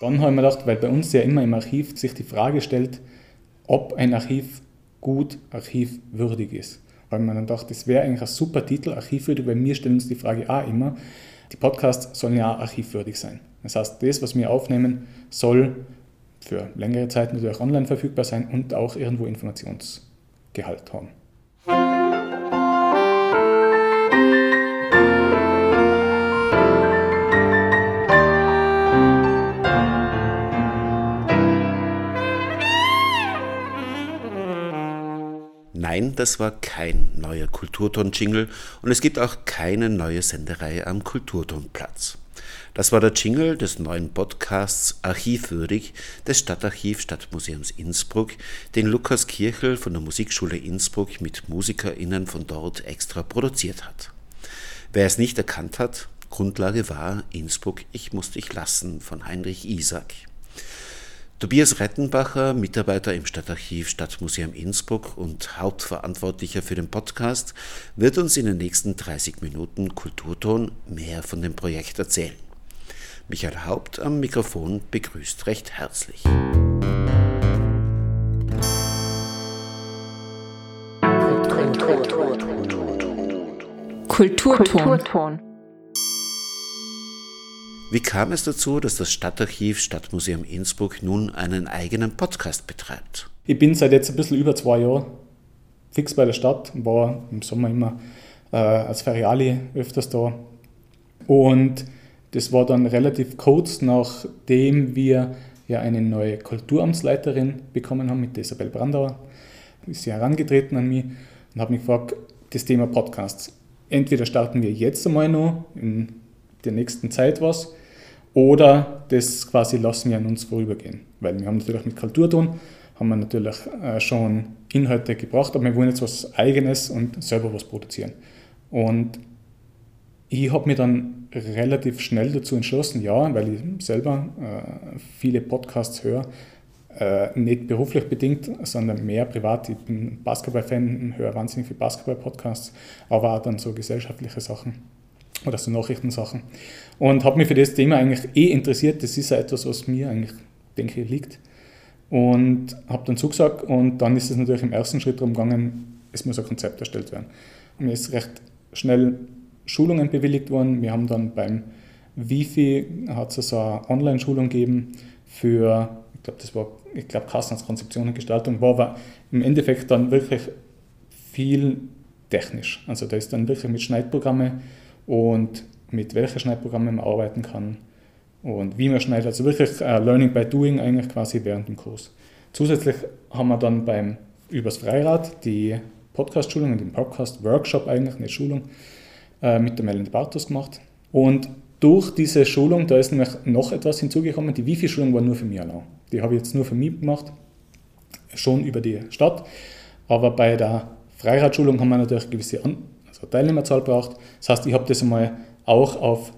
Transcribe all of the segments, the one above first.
Dann habe ich mir gedacht, weil bei uns ja immer im Archiv sich die Frage stellt, ob ein Archiv gut archivwürdig ist. Weil man dann gedacht, das wäre eigentlich ein super Titel, archivwürdig, weil wir stellen uns die Frage auch immer, die Podcasts sollen ja auch archivwürdig sein. Das heißt, das, was wir aufnehmen, soll für längere Zeit natürlich online verfügbar sein und auch irgendwo Informationsgehalt haben. Nein, das war kein neuer Kulturton-Jingle und es gibt auch keine neue Senderei am Kulturtonplatz. Das war der Jingle des neuen Podcasts Archivwürdig des Stadtarchiv Stadtmuseums Innsbruck, den Lukas Kirchel von der Musikschule Innsbruck mit MusikerInnen von dort extra produziert hat. Wer es nicht erkannt hat, Grundlage war Innsbruck Ich muss dich lassen von Heinrich Isaac. Tobias Rettenbacher, Mitarbeiter im Stadtarchiv Stadtmuseum Innsbruck und Hauptverantwortlicher für den Podcast, wird uns in den nächsten 30 Minuten Kulturton mehr von dem Projekt erzählen. Michael Haupt am Mikrofon begrüßt recht herzlich. Kulturton. Kulturton. Wie kam es dazu, dass das Stadtarchiv Stadtmuseum Innsbruck nun einen eigenen Podcast betreibt? Ich bin seit jetzt ein bisschen über zwei Jahren fix bei der Stadt, war im Sommer immer äh, als Feriali öfters da. Und das war dann relativ kurz, nachdem wir ja eine neue Kulturamtsleiterin bekommen haben mit Isabel Brandauer. Ist sie herangetreten an mich und hat mich gefragt, das Thema Podcasts. Entweder starten wir jetzt einmal noch in der nächsten Zeit was oder das quasi lassen wir an uns vorübergehen. Weil wir haben natürlich mit Kulturton, haben wir natürlich äh, schon Inhalte gebracht, aber wir wollen jetzt was Eigenes und selber was produzieren. Und ich habe mich dann relativ schnell dazu entschlossen, ja, weil ich selber äh, viele Podcasts höre, äh, nicht beruflich bedingt, sondern mehr privat. Ich bin Basketball-Fan, höre wahnsinnig viele Basketball-Podcasts, aber auch dann so gesellschaftliche Sachen oder so Nachrichtensachen. Und habe mich für das Thema eigentlich eh interessiert. Das ist ja etwas, was mir eigentlich, denke ich, liegt. Und habe dann zugesagt und dann ist es natürlich im ersten Schritt darum gegangen, es muss ein Konzept erstellt werden. Mir ist recht schnell Schulungen bewilligt worden. Wir haben dann beim Wifi, hat es so eine Online-Schulung gegeben für, ich glaube, das war, ich glaube, Konzeption und Gestaltung, war aber im Endeffekt dann wirklich viel technisch. Also da ist dann wirklich mit Schneidprogrammen und mit welchen Schneidprogrammen man arbeiten kann und wie man schneidet. Also wirklich uh, Learning by Doing eigentlich quasi während dem Kurs. Zusätzlich haben wir dann beim übers Freirad die Podcast-Schulung und den Podcast-Workshop eigentlich, eine Schulung, uh, mit der Melanie Bartos gemacht. Und durch diese Schulung, da ist nämlich noch etwas hinzugekommen. Die Wifi-Schulung war nur für mich allein. Die habe ich jetzt nur für mich gemacht, schon über die Stadt. Aber bei der Freiradschulung haben wir natürlich gewisse so Teilnehmerzahl braucht. Das heißt, ich habe das einmal auch auf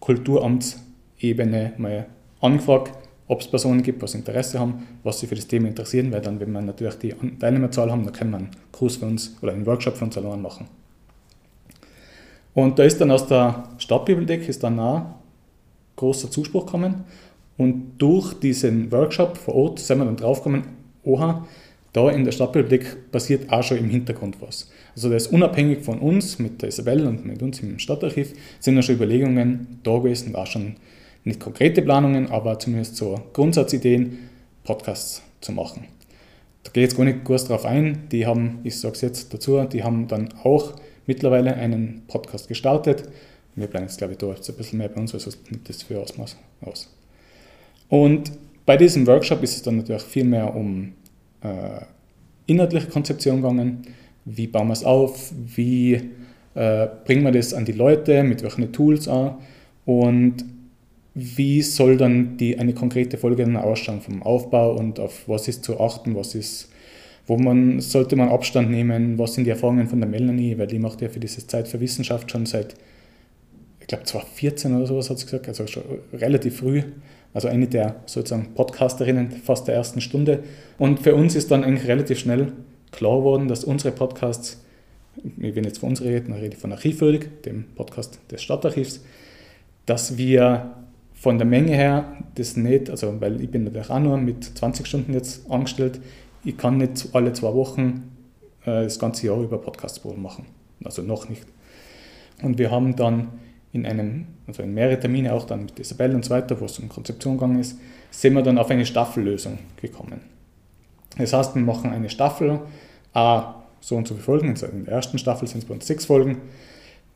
Kulturamtsebene mal angefragt, ob es Personen gibt, was Interesse haben, was sie für das Thema interessieren, weil dann, wenn wir natürlich die Teilnehmerzahl haben, dann können wir einen Kurs für uns oder einen Workshop für uns allein machen. Und da ist dann aus der Stadtbibliothek ist dann auch großer Zuspruch gekommen und durch diesen Workshop vor Ort sind wir dann draufgekommen, oha, da in der Stadtbibliothek passiert auch schon im Hintergrund was. Also das ist unabhängig von uns, mit der Isabel und mit uns im Stadtarchiv, sind da schon Überlegungen da gewesen, auch schon nicht konkrete Planungen, aber zumindest so Grundsatzideen, Podcasts zu machen. Da gehe ich jetzt gar nicht groß drauf ein. Die haben, ich sage es jetzt dazu, die haben dann auch mittlerweile einen Podcast gestartet. Wir bleiben jetzt, glaube ich, da jetzt ein bisschen mehr bei uns, sonst nimmt das für Ausmaß aus. Und bei diesem Workshop ist es dann natürlich viel mehr um äh, inhaltliche Konzeption gegangen. Wie bauen wir es auf? Wie äh, bringen wir das an die Leute? Mit welchen Tools an? Und wie soll dann die, eine konkrete Folge dann ausschauen vom Aufbau und auf was ist zu achten, was ist, wo man, sollte man Abstand nehmen, was sind die Erfahrungen von der Melanie, weil die macht ja für diese Zeit für Wissenschaft schon seit, ich glaube 2014 oder sowas hat sie gesagt, also schon relativ früh also eine der sozusagen Podcasterinnen fast der ersten Stunde. Und für uns ist dann eigentlich relativ schnell klar geworden, dass unsere Podcasts, wir werden jetzt von uns reden, ich rede von Archivwürdig, dem Podcast des Stadtarchivs, dass wir von der Menge her das nicht, also weil ich bin natürlich auch nur mit 20 Stunden jetzt angestellt, ich kann nicht alle zwei Wochen äh, das ganze Jahr über Podcasts machen. Also noch nicht. Und wir haben dann in einem, also in mehrere Termine auch dann mit Isabelle und so weiter, wo es um Konzeption gegangen ist, sind wir dann auf eine Staffellösung gekommen. Das heißt, wir machen eine Staffel, a so und so viele Folgen, in der ersten Staffel sind es bei uns sechs Folgen.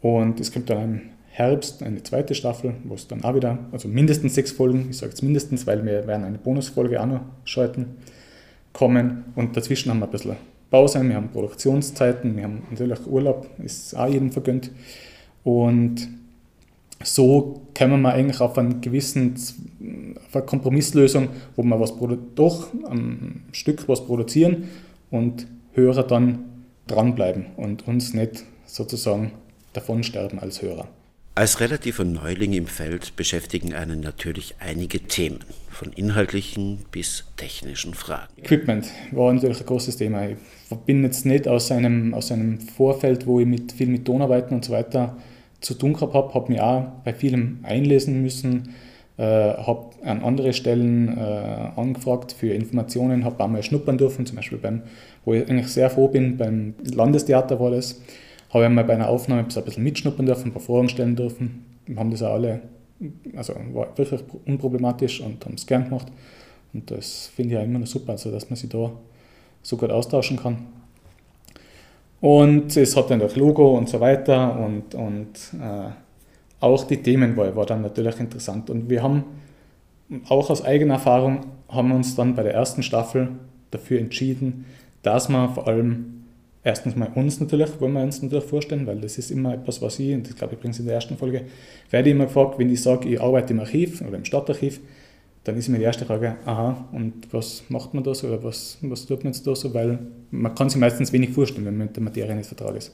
Und es gibt dann im Herbst eine zweite Staffel, wo es dann auch wieder, also mindestens sechs Folgen, ich sage jetzt mindestens, weil wir werden eine Bonusfolge auch noch schalten, kommen. Und dazwischen haben wir ein bisschen Pause, wir haben Produktionszeiten, wir haben natürlich Urlaub, ist auch jedem vergönnt. Und so kommen wir eigentlich auf einen gewissen Kompromisslösung, wo wir was doch ein Stück was produzieren und Hörer dann dranbleiben und uns nicht sozusagen davonsterben als Hörer. Als relativer Neuling im Feld beschäftigen einen natürlich einige Themen, von inhaltlichen bis technischen Fragen. Equipment war natürlich ein großes Thema. Ich bin jetzt nicht aus einem, aus einem Vorfeld, wo ich mit, viel mit Tonarbeiten und so weiter zu tun gehabt habe, habe mich auch bei vielem einlesen müssen, äh, habe an andere Stellen äh, angefragt für Informationen, habe auch mal schnuppern dürfen, zum Beispiel beim, wo ich eigentlich sehr froh bin, beim Landestheater war das, habe ich mal bei einer Aufnahme ein bisschen mitschnuppern dürfen, ein paar Fragen stellen dürfen. Wir haben das auch alle, also war wirklich unproblematisch und haben es gern gemacht. Und das finde ich auch immer noch super, also dass man sich da so gut austauschen kann. Und es hat dann das Logo und so weiter und, und äh, auch die Themenwahl war dann natürlich interessant. Und wir haben auch aus eigener Erfahrung haben wir uns dann bei der ersten Staffel dafür entschieden, dass man vor allem erstens mal uns natürlich, wollen wir uns natürlich vorstellen, weil das ist immer etwas, was ich, und das glaube ich übrigens in der ersten Folge, werde ich immer gefragt, wenn ich sage, ich arbeite im Archiv oder im Stadtarchiv, dann ist mir die erste Frage, aha, und was macht man da so oder was, was tut man jetzt da so, weil man kann sich meistens wenig vorstellen, wenn man mit der Materie nicht vertraut ist.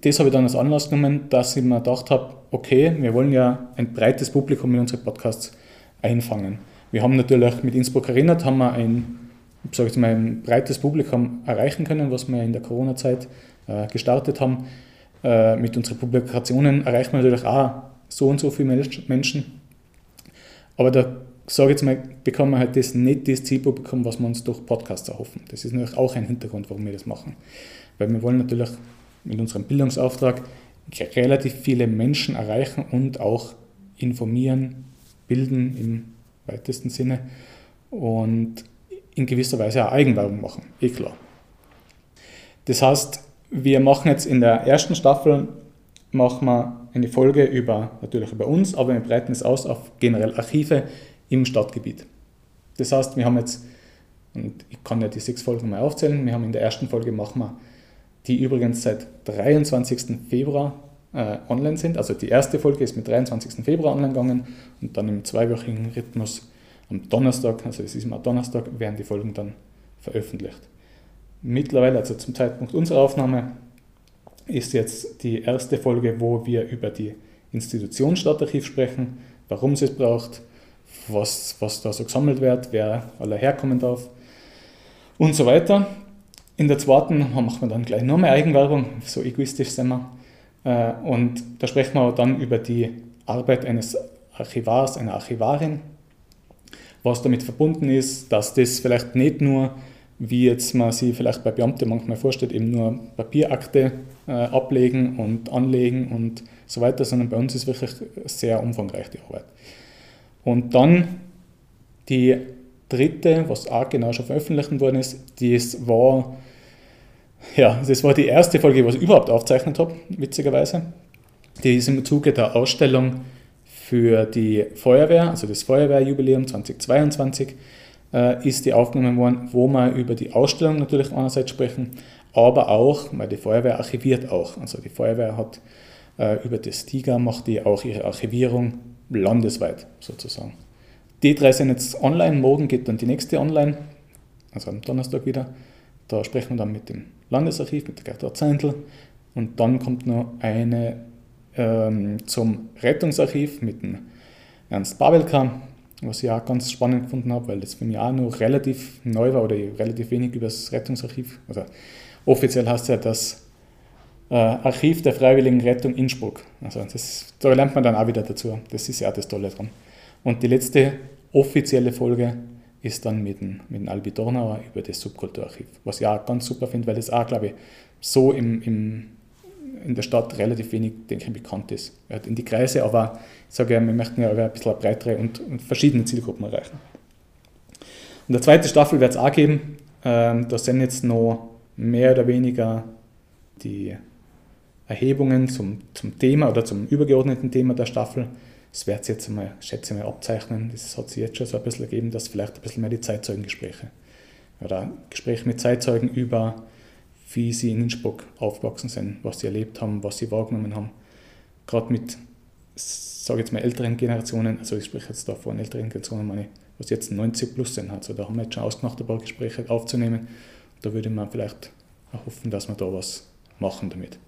Das habe ich dann als Anlass genommen, dass ich mir gedacht habe, okay, wir wollen ja ein breites Publikum in unsere Podcasts einfangen. Wir haben natürlich mit Innsbruck erinnert, haben wir ein, sage ich mal, ein breites Publikum erreichen können, was wir in der Corona-Zeit äh, gestartet haben. Äh, mit unseren Publikationen erreichen wir natürlich auch so und so viele Menschen. Aber da sage jetzt mal, bekommen wir halt das nicht das Zielpublikum, was wir uns durch Podcasts erhoffen. Das ist natürlich auch ein Hintergrund, warum wir das machen. Weil wir wollen natürlich mit unserem Bildungsauftrag relativ viele Menschen erreichen und auch informieren, bilden im weitesten Sinne und in gewisser Weise auch Eigenwerbung machen, eh klar. Das heißt, wir machen jetzt in der ersten Staffel machen wir eine Folge über, natürlich über uns, aber wir breiten es aus auf generell Archive im Stadtgebiet. Das heißt, wir haben jetzt, und ich kann ja die sechs Folgen mal aufzählen, wir haben in der ersten Folge machen wir, die übrigens seit 23. Februar äh, online sind. Also die erste Folge ist mit 23. Februar online gegangen und dann im zweiwöchigen Rhythmus am Donnerstag, also es ist immer Donnerstag, werden die Folgen dann veröffentlicht. Mittlerweile, also zum Zeitpunkt unserer Aufnahme, ist jetzt die erste Folge, wo wir über die Institution Stadtarchiv sprechen, warum sie es braucht, was, was da so gesammelt wird, wer alle herkommen darf und so weiter. In der zweiten machen wir dann gleich nur mehr Eigenwerbung, so egoistisch sind wir. Äh, und da sprechen wir dann über die Arbeit eines Archivars, einer Archivarin, was damit verbunden ist, dass das vielleicht nicht nur, wie jetzt man sich vielleicht bei Beamten manchmal vorstellt, eben nur Papierakte äh, ablegen und anlegen und so weiter, sondern bei uns ist wirklich sehr umfangreich die Arbeit. Und dann die dritte, was auch genau schon veröffentlicht worden ist, das war, ja, das war die erste Folge, die ich überhaupt aufgezeichnet habe, witzigerweise. Die ist im Zuge der Ausstellung für die Feuerwehr, also das Feuerwehrjubiläum 2022, äh, ist die aufgenommen worden, wo wir über die Ausstellung natürlich einerseits sprechen, aber auch, weil die Feuerwehr archiviert auch. Also die Feuerwehr hat äh, über das TIGA macht die auch ihre Archivierung landesweit sozusagen. Die drei sind jetzt online, morgen geht dann die nächste online, also am Donnerstag wieder. Da sprechen wir dann mit dem Landesarchiv, mit der Gertrud Zeindl und dann kommt noch eine ähm, zum Rettungsarchiv mit dem Ernst Babelka, was ich auch ganz spannend gefunden habe, weil das für mich auch noch relativ neu war oder relativ wenig über das Rettungsarchiv. Also offiziell heißt es ja das äh, Archiv der Freiwilligen Rettung Innsbruck. Also das, da lernt man dann auch wieder dazu. Das ist ja auch das Tolle dran. Und die letzte offizielle Folge ist dann mit dem, mit dem Albi Dornauer über das Subkulturarchiv, was ich auch ganz super finde, weil das auch, glaube ich, so im, im, in der Stadt relativ wenig, denke ich, bekannt ist. In die Kreise, aber ich sage ja, wir möchten ja ein bisschen breitere und, und verschiedene Zielgruppen erreichen. Und der zweite Staffel wird es auch geben. Ähm, da sind jetzt noch mehr oder weniger die Erhebungen zum, zum Thema oder zum übergeordneten Thema der Staffel. Das wird es jetzt einmal, schätze ich mal, abzeichnen. Das hat sich jetzt schon so ein bisschen ergeben, dass vielleicht ein bisschen mehr die Zeitzeugengespräche oder Gespräche mit Zeitzeugen über, wie sie in Innsbruck aufgewachsen sind, was sie erlebt haben, was sie wahrgenommen haben. Gerade mit, sage jetzt mal, älteren Generationen, also ich spreche jetzt da von älteren Generationen, meine, was jetzt 90 plus sind. Also da haben wir jetzt schon ausgemacht, ein paar Gespräche aufzunehmen. Da würde man vielleicht hoffen, dass wir da was machen damit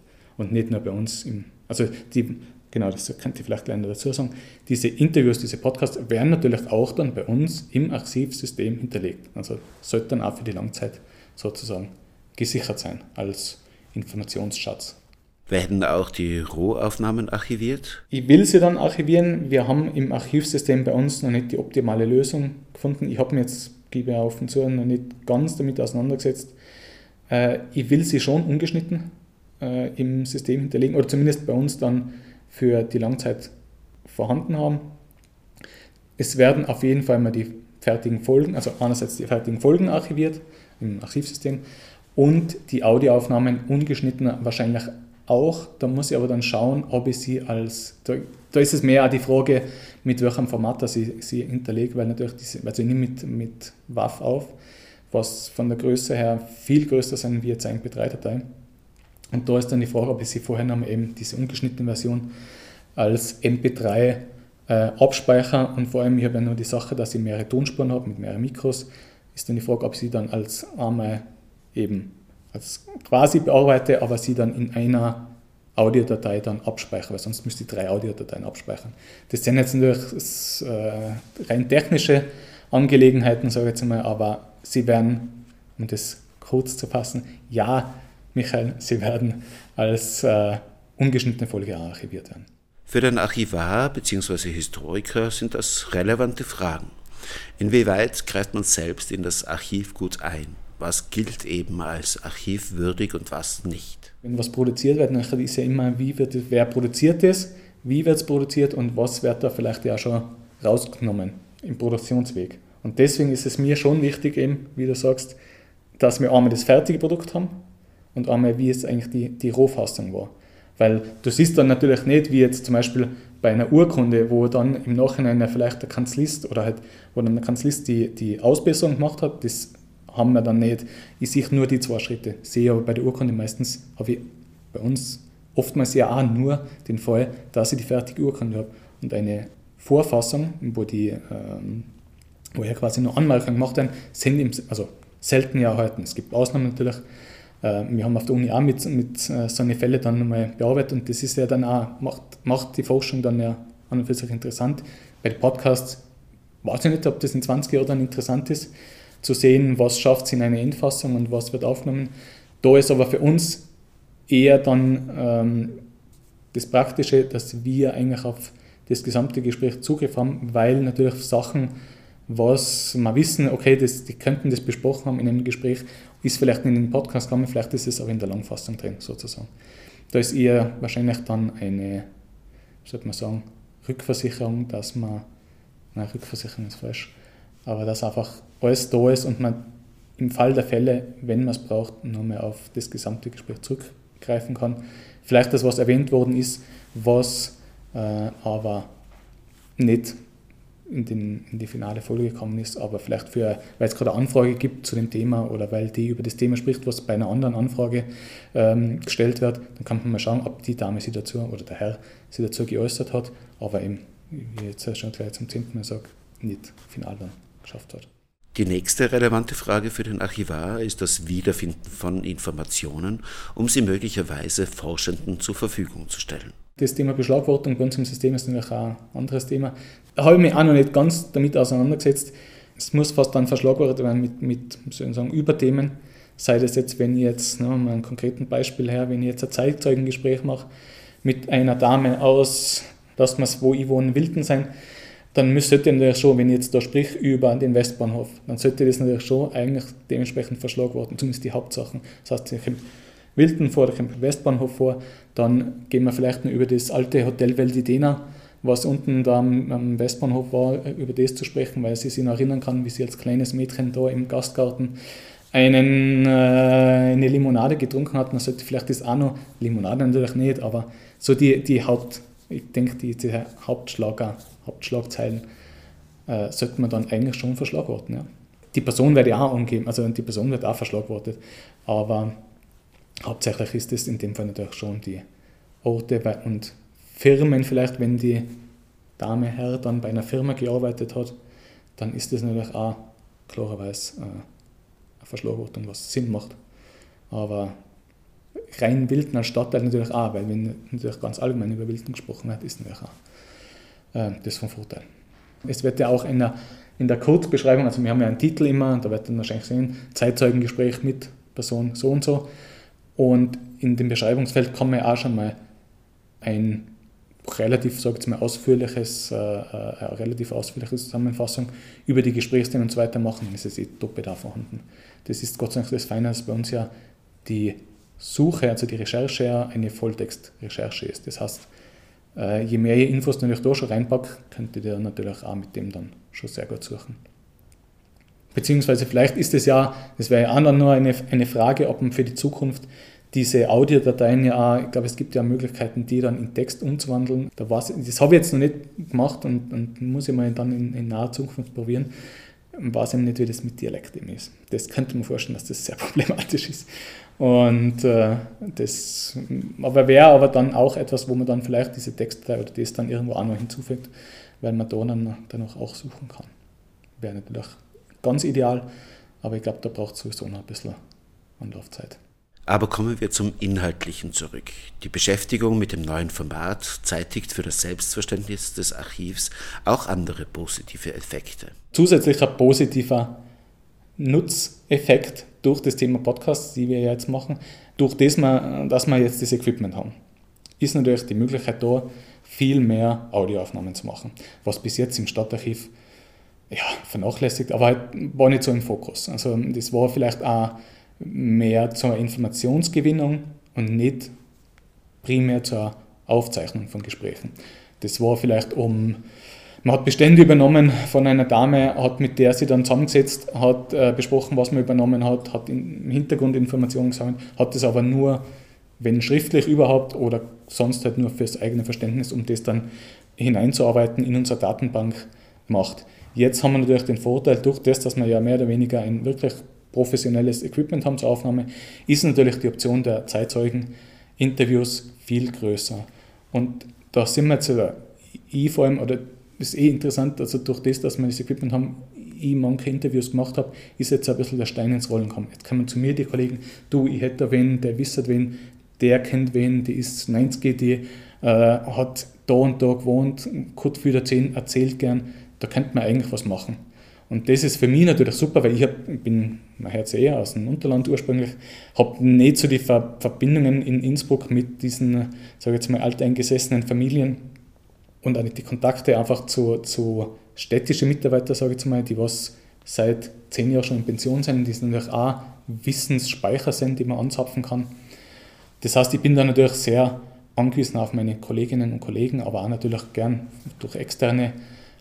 und nicht nur bei uns im, also die, genau, das könnte ich vielleicht gleich dazu sagen, diese Interviews, diese Podcasts werden natürlich auch dann bei uns im Archivsystem hinterlegt. Also sollte dann auch für die Langzeit sozusagen gesichert sein als Informationsschatz. Werden auch die Rohaufnahmen archiviert? Ich will sie dann archivieren. Wir haben im Archivsystem bei uns noch nicht die optimale Lösung gefunden. Ich habe mir jetzt, gebe ich auf und zu, noch nicht ganz damit auseinandergesetzt. Äh, ich will sie schon ungeschnitten äh, im System hinterlegen oder zumindest bei uns dann für die Langzeit vorhanden haben. Es werden auf jeden Fall mal die fertigen Folgen, also einerseits die fertigen Folgen archiviert im Archivsystem und die Audioaufnahmen ungeschnitten wahrscheinlich auch. Da muss ich aber dann schauen, ob ich sie als, da, da ist es mehr die Frage, mit welchem Format dass ich sie hinterlege, weil natürlich diese, also ich nehme mit, mit WAV auf, was von der Größe her viel größer sein wie jetzt ein MP3-Datei. Und da ist dann die Frage, ob ich sie vorher noch eben diese ungeschnittene Version als MP3 äh, abspeichere und vor allem, ich habe ja nur die Sache, dass ich mehrere Tonspuren habe mit mehreren Mikros, ist dann die Frage, ob ich sie dann als einmal eben als quasi bearbeite, aber sie dann in einer Audiodatei dann abspeichere, weil sonst müsste ich drei Audiodateien abspeichern. Das sind jetzt natürlich äh, rein technische Angelegenheiten, sage ich jetzt einmal, aber sie werden, um das kurz zu fassen, ja, Michael, sie werden als äh, ungeschnittene Folge archiviert werden. Für den Archivar bzw. Historiker sind das relevante Fragen. Inwieweit greift man selbst in das Archivgut ein? Was gilt eben als archivwürdig und was nicht? Wenn was produziert wird, dann ist ja immer, wie wird, wer produziert es, wie wird es produziert und was wird da vielleicht ja schon rausgenommen im Produktionsweg. Und deswegen ist es mir schon wichtig, eben, wie du sagst, dass wir einmal das fertige Produkt haben, und einmal, wie es eigentlich die, die Rohfassung war. Weil du siehst dann natürlich nicht, wie jetzt zum Beispiel bei einer Urkunde, wo dann im Nachhinein vielleicht der Kanzlist oder halt, wo dann der Kanzlist die, die Ausbesserung gemacht hat, das haben wir dann nicht. Ich sehe nur die zwei Schritte. Sehe aber bei der Urkunde meistens, habe ich bei uns oftmals ja auch nur den Fall, dass ich die fertige Urkunde habe. Und eine Vorfassung, wo die, ähm, wo ja quasi nur Anmerkungen gemacht werden, sind im, also selten erhalten. Es gibt Ausnahmen natürlich, wir haben auf der Uni auch mit, mit äh, solchen Fällen dann nochmal bearbeitet und das ist ja dann auch, macht, macht die Forschung dann ja an und für sich interessant. Bei den Podcasts weiß ich nicht, ob das in 20 Jahren dann interessant ist, zu sehen, was schafft es in einer Endfassung und was wird aufgenommen. Da ist aber für uns eher dann ähm, das Praktische, dass wir eigentlich auf das gesamte Gespräch Zugriff haben, weil natürlich Sachen, was wir wissen, okay, das, die könnten das besprochen haben in einem Gespräch ist vielleicht in den Podcast gekommen, vielleicht ist es auch in der Langfassung drin, sozusagen. Da ist eher wahrscheinlich dann eine, sollte man sagen, Rückversicherung, dass man, nein, Rückversicherung ist falsch, aber dass einfach alles da ist und man im Fall der Fälle, wenn man es braucht, nochmal auf das gesamte Gespräch zurückgreifen kann. Vielleicht das, was erwähnt worden ist, was äh, aber nicht in, den, in die finale Folge gekommen ist, aber vielleicht für, weil es gerade eine Anfrage gibt zu dem Thema oder weil die über das Thema spricht, was bei einer anderen Anfrage ähm, gestellt wird, dann kann man mal schauen, ob die Dame sich dazu oder der Herr sich dazu geäußert hat, aber eben, wie jetzt schon gleich zum zehnten Mal sage, nicht final dann geschafft hat. Die nächste relevante Frage für den Archivar ist das Wiederfinden von Informationen, um sie möglicherweise Forschenden zur Verfügung zu stellen. Das Thema Beschlagwortung bei uns im System ist natürlich auch ein anderes Thema. Da habe ich mich auch noch nicht ganz damit auseinandergesetzt. Es muss fast dann verschlagwortet werden mit, mit sagen, Überthemen. Sei das jetzt, wenn ich jetzt, ne, mal ein konkreten Beispiel her, wenn ich jetzt ein Zeitzeugengespräch mache mit einer Dame aus, dass es, wo ich wohne, Wilden sein, dann sollte natürlich schon, wenn ich jetzt da sprich über den Westbahnhof, dann sollte das natürlich schon eigentlich dementsprechend verschlagworten, zumindest die Hauptsachen. Das heißt, ich Wilton vor, da kommt Westbahnhof vor, dann gehen wir vielleicht noch über das alte Hotel Veldidena, was unten da am, Westbahnhof war, über das zu sprechen, weil sie sich noch erinnern kann, wie sie als kleines Mädchen da im Gastgarten einen, äh, eine Limonade getrunken hat. Man sollte vielleicht das auch noch, Limonade natürlich nicht, aber so die, die Haupt, ich denke, die, die Hauptschlager, Hauptschlagzeilen äh, sollte man dann eigentlich schon verschlagworten. Ja. Die Person werde ich auch angeben, also die Person wird auch verschlagwortet, aber hauptsächlich ist es in dem Fall natürlich schon die Orte und Firmen vielleicht, wenn die Dame, Herr dann bei einer Firma gearbeitet hat, dann ist das natürlich auch klarerweise äh, eine Verschlagwortung, was Sinn macht. Aber rein Wilden als Stadtteil natürlich auch, weil wenn natürlich ganz allgemein über Wilden gesprochen wird, ist natürlich auch äh, das von Vorteil. Es wird ja auch in der, in der Kurzbeschreibung, also wir haben ja einen Titel immer, da wird dann wahrscheinlich sehen, Zeitzeugengespräch mit Person so und so. Und in dem Beschreibungsfeld kann man ja auch schon mal ein relativ, ich mal, ausführliches, äh, äh, eine relativ ausführliche Zusammenfassung über die Gesprächsthemen und so weiter machen, dann ist eh da vorhanden. Das ist Gott sei Dank das Feine, dass bei uns ja die Suche, also die Recherche, eine Volltextrecherche ist. Das heißt, äh, je mehr ihr Infos natürlich da schon reinpackt, könnt ihr natürlich auch mit dem dann schon sehr gut suchen. Beziehungsweise vielleicht ist es ja, das wäre ja auch nur eine, eine Frage, ob man für die Zukunft diese Audiodateien ja auch, ich glaube, es gibt ja Möglichkeiten, die dann in Text umzuwandeln. Da das habe ich jetzt noch nicht gemacht und, und muss ich mal dann in, in naher Zukunft probieren. Ich weiß eben nicht, wie das mit Dialekt ist. Das könnte man vorstellen, dass das sehr problematisch ist. Und äh, das aber wäre aber dann auch etwas, wo man dann vielleicht diese Textdatei oder das dann irgendwo auch noch hinzufügt, weil man da dann danach auch suchen kann. Wäre natürlich ganz ideal, aber ich glaube, da braucht es sowieso noch ein bisschen Anlaufzeit. Aber kommen wir zum Inhaltlichen zurück. Die Beschäftigung mit dem neuen Format zeitigt für das Selbstverständnis des Archivs auch andere positive Effekte. Zusätzlicher positiver Nutzeffekt durch das Thema Podcasts, die wir jetzt machen, durch das, dass wir jetzt das Equipment haben, ist natürlich die Möglichkeit da, viel mehr Audioaufnahmen zu machen, was bis jetzt im Stadtarchiv ja, vernachlässigt, aber halt war nicht so im Fokus. Also das war vielleicht auch mehr zur Informationsgewinnung und nicht primär zur Aufzeichnung von Gesprächen. Das war vielleicht um, man hat Bestände übernommen von einer Dame, hat mit der sie dann zusammengesetzt, hat äh, besprochen, was man übernommen hat, hat im Hintergrund Informationen gesammelt, hat das aber nur, wenn schriftlich überhaupt oder sonst halt nur fürs eigene Verständnis, um das dann hineinzuarbeiten in unsere Datenbank gemacht. Jetzt haben wir natürlich den Vorteil, durch das, dass wir ja mehr oder weniger ein wirklich professionelles Equipment haben zur Aufnahme, ist natürlich die Option der Zeitzeugen-Interviews viel größer. Und da sind wir jetzt, ich vor allem, oder ist eh interessant, also durch das, dass wir das Equipment haben, ich manche Interviews gemacht habe, ist jetzt ein bisschen der Stein ins Rollen gekommen. Jetzt kommen zu mir die Kollegen, du, ich hätte da wen, der wisst wen, der kennt wen, die ist 90, die äh, hat da und da gewohnt, kurz wieder 10 erzählt gern, da könnte man eigentlich was machen. Und das ist für mich natürlich super, weil ich, hab, bin, hört es eher aus dem Unterland ursprünglich, habe nicht so die Ver Verbindungen in Innsbruck mit diesen, sage jetzt mal, alteingesessenen Familien und auch nicht die Kontakte einfach zu, zu städtischen Mitarbeitern, sage ich jetzt mal, die was seit zehn Jahren schon in Pension sind, die natürlich auch Wissensspeicher sind, die man anzapfen kann. Das heißt, ich bin da natürlich sehr angewiesen auf meine Kolleginnen und Kollegen, aber auch natürlich gern durch externe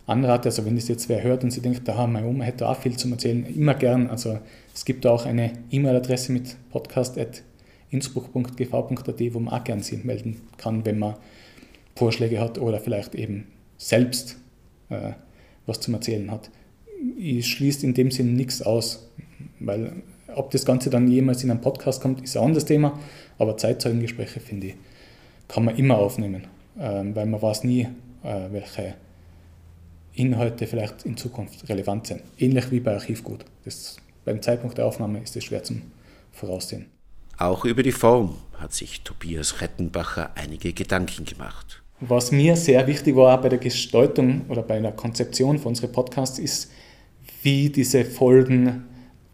anrate, also wenn das jetzt wer hört und sie denkt, da meine Oma hätte auch viel zu erzählen, immer gern. Also es gibt auch eine E-Mail-Adresse mit podcast.innsbruck.gv.at, wo man auch gern sich melden kann, wenn man Vorschläge hat oder vielleicht eben selbst äh, was zum Erzählen hat. Ich schließe in dem Sinn nichts aus, weil ob das Ganze dann jemals in einen Podcast kommt, ist ein anderes Thema, aber Zeitzeugengespräche, finde ich, kann man immer aufnehmen, äh, weil man weiß nie, äh, welche Inhalte vielleicht in Zukunft relevant sind. Ähnlich wie bei Archivgut. Das, beim Zeitpunkt der Aufnahme ist es schwer zum Voraussehen. Auch über die Form hat sich Tobias Rettenbacher einige Gedanken gemacht. Was mir sehr wichtig war bei der Gestaltung oder bei der Konzeption von unseren Podcasts ist, wie diese Folgen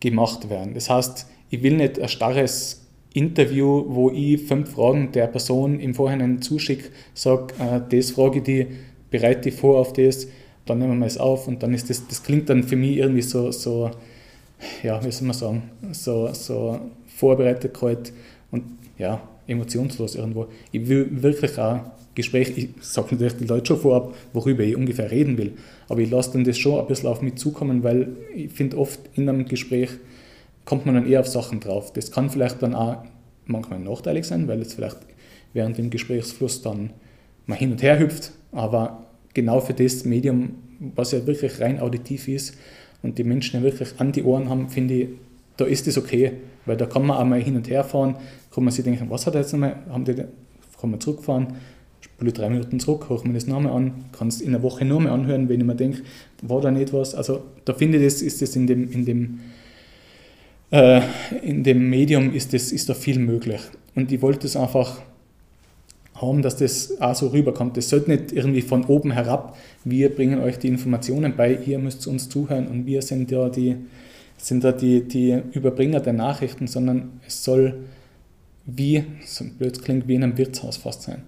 gemacht werden. Das heißt, ich will nicht ein starres Interview, wo ich fünf Fragen der Person im Vorhinein zuschicke, sage, äh, das frage ich die, bereite ich vor auf das, dann nehmen wir es auf und dann ist das, das klingt dann für mich irgendwie so, so ja, wie soll man sagen, so, so vorbereitet kalt und ja, emotionslos irgendwo. Ich will wirklich auch Gespräch, ich sage natürlich die Leute schon vorab, worüber ich ungefähr reden will, aber ich lasse dann das schon ein bisschen auf mich zukommen, weil ich finde oft in einem Gespräch kommt man dann eher auf Sachen drauf. Das kann vielleicht dann auch manchmal nachteilig sein, weil es vielleicht während dem Gesprächsfluss dann mal hin und her hüpft, aber genau für das Medium, was ja wirklich rein auditiv ist und die Menschen ja wirklich an die Ohren haben, finde ich, da ist es okay, weil da kann man auch mal hin und her fahren, kann man sich denken, was hat er jetzt nochmal, haben die, kann man zurückfahren, spule drei Minuten zurück, höre mir das nochmal an, kann es in einer Woche nochmal anhören, wenn ich mir denke, war da nicht was. Also da finde ich, das ist das in dem, in dem, äh, in dem Medium ist, das, ist da viel möglich. Und ich wollte es einfach haben, dass das auch so rüberkommt. Das sollte nicht irgendwie von oben herab, wir bringen euch die Informationen bei, ihr müsst uns zuhören und wir sind ja die, sind da die, die Überbringer der Nachrichten, sondern es soll wie, so blöd klingt, wie in einem Wirtshaus fast sein.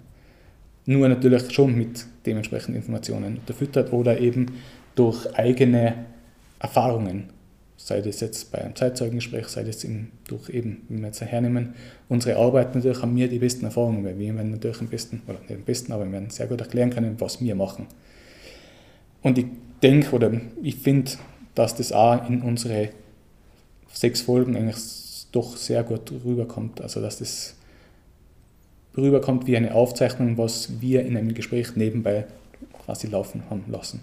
Nur natürlich schon mit dementsprechenden Informationen unterfüttert oder eben durch eigene Erfahrungen sei das jetzt bei einem Zeitzeugengespräch, sei das in, durch eben, wenn wir jetzt hernehmen, unsere Arbeit natürlich haben wir die besten Erfahrungen, weil wir werden natürlich am besten, oder nicht am besten, aber wir werden sehr gut erklären können, was wir machen. Und ich denke oder ich finde, dass das auch in unsere sechs Folgen eigentlich doch sehr gut rüberkommt. Also dass das rüberkommt wie eine Aufzeichnung, was wir in einem Gespräch nebenbei quasi laufen haben lassen.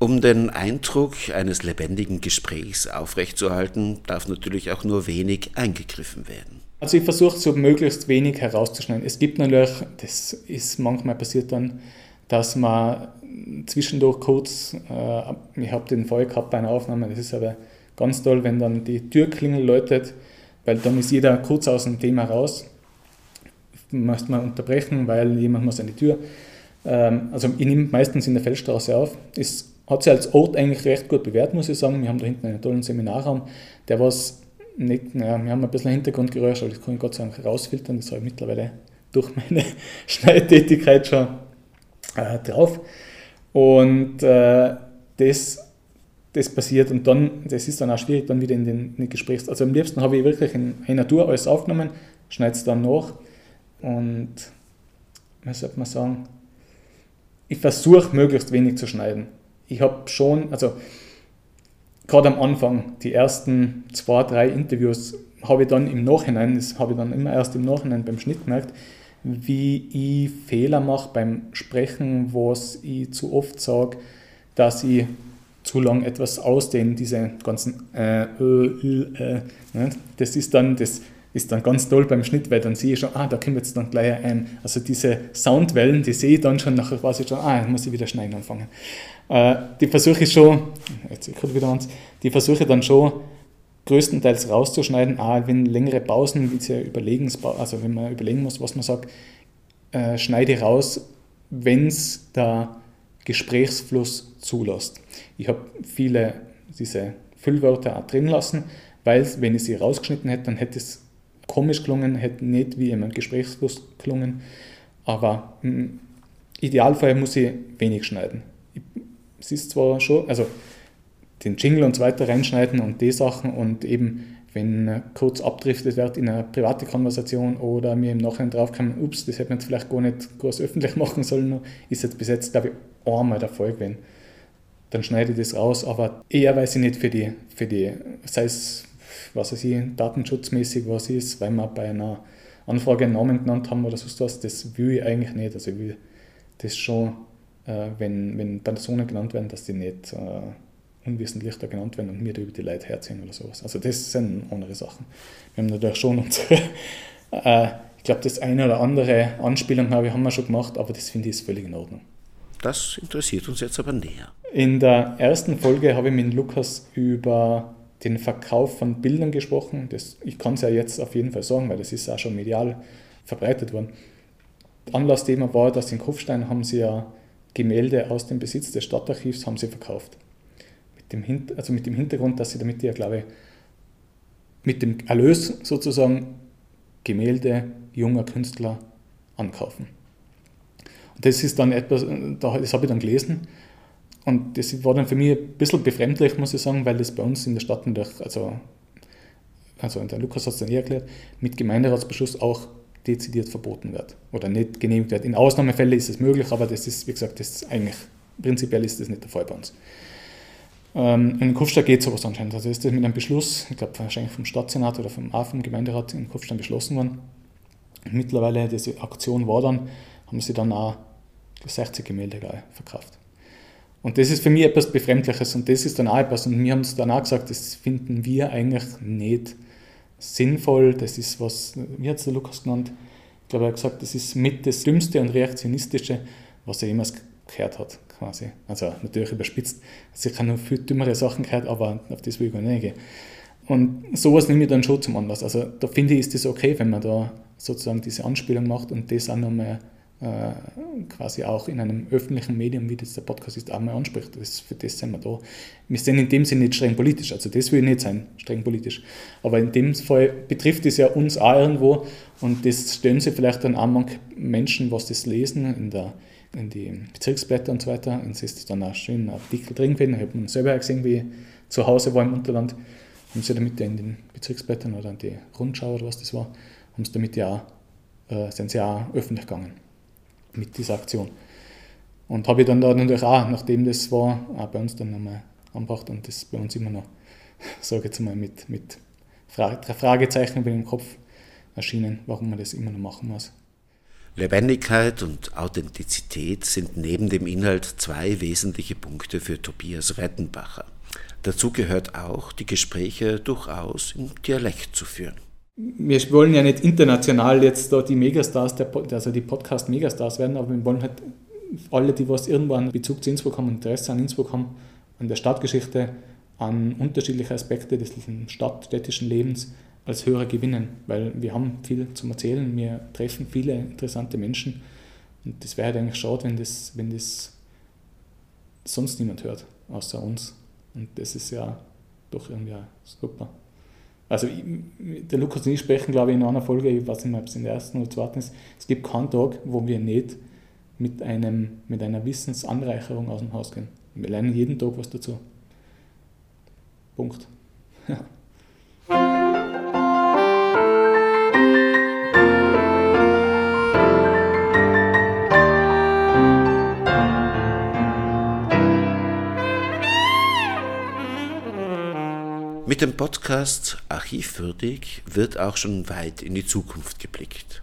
Um den Eindruck eines lebendigen Gesprächs aufrechtzuerhalten, darf natürlich auch nur wenig eingegriffen werden. Also ich versuche so möglichst wenig herauszuschneiden. Es gibt natürlich, das ist manchmal passiert dann, dass man zwischendurch kurz, äh, ich habe den Fall gehabt bei einer Aufnahme, das ist aber ganz toll, wenn dann die Türklingel läutet, weil dann ist jeder kurz aus dem Thema raus. Müsste man unterbrechen, weil jemand muss an die Tür. Ähm, also ich nehme meistens in der Feldstraße auf. Ist hat sich als Ort eigentlich recht gut bewährt, muss ich sagen. Wir haben da hinten einen tollen Seminarraum, der was nicht, naja, wir haben ein bisschen Hintergrundgeräusch, aber das kann ich Gott sei Dank rausfiltern, das habe ich mittlerweile durch meine Schneidetätigkeit schon äh, drauf. Und äh, das, das passiert und dann, das ist dann auch schwierig, dann wieder in den, in den Gesprächs... Also am liebsten habe ich wirklich in einer Tour alles aufgenommen, schneide es dann nach und, was sollte man sagen, ich versuche möglichst wenig zu schneiden ich habe schon, also gerade am Anfang, die ersten zwei, drei Interviews, habe ich dann im Nachhinein, das habe ich dann immer erst im Nachhinein beim Schnitt gemerkt, wie ich Fehler mache beim Sprechen, was ich zu oft sage, dass ich zu lang etwas ausdehne, diese ganzen äh, äh, äh, ne? das ist dann das ist dann ganz toll beim Schnitt, weil dann sehe ich schon, ah, da kommt jetzt dann gleich ein, also diese Soundwellen, die sehe ich dann schon, nachher quasi schon, ah, muss ich wieder schneiden anfangen. Äh, die versuche ich schon, jetzt ich wieder ans, die versuche dann schon größtenteils rauszuschneiden, ah, wenn längere Pausen, wie sie überlegen, also wenn man überlegen muss, was man sagt, äh, schneide raus, wenn es der Gesprächsfluss zulässt. Ich habe viele diese Füllwörter auch drin lassen, weil wenn ich sie rausgeschnitten hätte, dann hätte es komisch gelungen, hätte nicht wie in einem Gesprächsfluss gelungen. Aber im Idealfall muss ich wenig schneiden. Es ist zwar schon, also den Jingle und so weiter reinschneiden und die Sachen und eben, wenn kurz abdriftet wird in eine private Konversation oder mir im Nachhinein draufkommen, ups, das hätte man jetzt vielleicht gar nicht groß öffentlich machen sollen, ist jetzt bis jetzt, glaube ich, einmal der Fall gewesen. Dann schneide ich das raus, aber eher weiß ich nicht für die, für die sei es was weiß ich, datenschutzmäßig was ist, weil wir bei einer Anfrage einen Namen genannt haben oder so was, das will ich eigentlich nicht. Also ich will das schon, äh, wenn, wenn Personen genannt werden, dass die nicht äh, unwissentlich da genannt werden und mir da über die Leute herziehen oder sowas. Also das sind andere Sachen. Wir haben natürlich schon unsere, äh, ich glaube, das eine oder andere Anspielung habe, haben wir schon gemacht, aber das finde ich ist völlig in Ordnung. Das interessiert uns jetzt aber näher. In der ersten Folge habe ich mit Lukas über den Verkauf von Bildern gesprochen. Das, ich kann es ja jetzt auf jeden Fall sagen, weil das ist auch schon medial verbreitet worden. Anlassthema war, dass in Kufstein haben sie ja Gemälde aus dem Besitz des Stadtarchivs haben sie verkauft. Mit dem, also mit dem Hintergrund, dass sie damit ja, glaube ich, mit dem Erlös sozusagen Gemälde junger Künstler ankaufen. Und das ist dann etwas, das habe ich dann gelesen Und das war dann für mich ein bisschen befremdlich, muss ich sagen, weil das bei uns in der Stadt natürlich, also, also der Lukas hat es dann eh erklärt, mit Gemeinderatsbeschluss auch dezidiert verboten wird oder nicht genehmigt wird. In Ausnahmefällen ist es möglich, aber das ist, wie gesagt, das ist eigentlich, prinzipiell ist das nicht der Fall bei uns. Ähm, in Kufstein geht sowas anscheinend. Also ist das mit einem Beschluss, ich glaube wahrscheinlich vom Stadtsenat oder vom, auch vom Gemeinderat in Kufstein beschlossen worden. Und mittlerweile, diese Aktion war dann, haben sie dann auch 60 Gemälde verkauft. Und das ist für mich etwas Befremdliches und das ist dann auch etwas, und wir haben es dann auch gesagt, das finden wir eigentlich nicht sinnvoll, das ist was, wie hat es der Lukas genannt? Ich glaube, er hat gesagt, das ist mit das Dümmste und Reaktionistische, was er jemals gehört hat, quasi. Also natürlich überspitzt. Also ich habe noch viel dümmere Sachen gehört, aber auf das will ich gar nicht gehen. Und sowas nehme ich dann schon zum Anlass. Also da finde ich, ist das okay, wenn man da sozusagen diese Anspielung macht und das auch nochmal quasi auch in einem öffentlichen Medium, wie das der Podcast ist, auch mal anspricht. Das, für das sind wir da. Wir sind in dem Sinne nicht streng politisch, also das will nicht sein, streng politisch. Aber in dem Fall betrifft es ja uns auch irgendwo und das stellen sie vielleicht dann auch manche Menschen, was das lesen in, der, in die Bezirksblätter und so weiter, und es ist dann auch schön Artikel drin gewesen. Ich habe selber gesehen, wie zu Hause war im Unterland, haben sie damit in den Bezirksblättern oder in die Rundschau oder was das war, haben sie damit ja auch, äh, sind sie auch öffentlich gegangen mit dieser Aktion. Und habe ich dann da natürlich auch, nachdem das war, auch bei uns dann nochmal angebracht und das bei uns immer noch, sage ich jetzt mal, mit, mit Fragezeichen über dem Kopf erschienen, warum man das immer noch machen muss. Lebendigkeit und Authentizität sind neben dem Inhalt zwei wesentliche Punkte für Tobias Rettenbacher. Dazu gehört auch, die Gespräche durchaus im Dialekt zu führen wir wollen ja nicht international jetzt da die Megastars, der, also die Podcast-Megastars werden, aber wir wollen halt alle, die was irgendwo einen Bezug zu Innsbruck haben, Interesse an Innsbruck haben, an der Stadtgeschichte, an unterschiedliche Aspekte des stadtstädtischen Lebens als Hörer gewinnen, weil wir haben viel zum Erzählen, wir treffen viele interessante Menschen und das wäre halt eigentlich schade, wenn das, wenn das sonst niemand hört, außer uns. Und das ist ja doch irgendwie super. Also der Lukas und ich sprechen, glaube ich, in einer Folge, ich weiß nicht mehr, ob es in der ersten oder zweiten ist, es gibt keinen Tag, wo wir nicht mit, einem, mit einer Wissensanreicherung aus dem Haus gehen. Wir lernen jeden Tag was dazu. Punkt. Mit dem Podcast Archivwürdig wird auch schon weit in die Zukunft geblickt.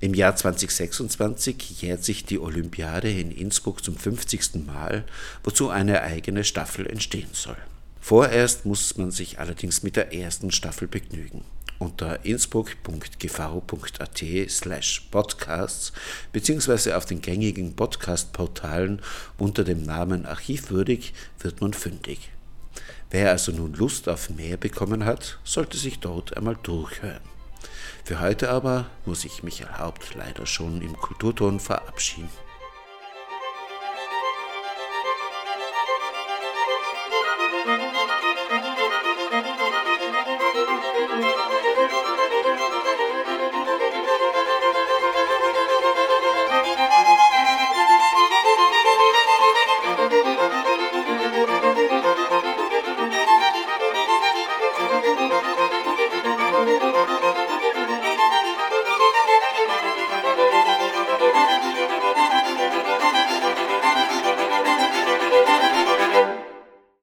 Im Jahr 2026 jährt sich die Olympiade in Innsbruck zum 50. Mal, wozu eine eigene Staffel entstehen soll. Vorerst muss man sich allerdings mit der ersten Staffel begnügen. Unter innsbruck.gv.at slash podcasts beziehungsweise auf den gängigen Podcast-Portalen unter dem Namen Archivwürdig wird man fündig. Wer also nun Lust auf mehr bekommen hat, sollte sich dort einmal durchhören. Für heute aber muss ich Michael Haupt leider schon im Kulturton verabschieden.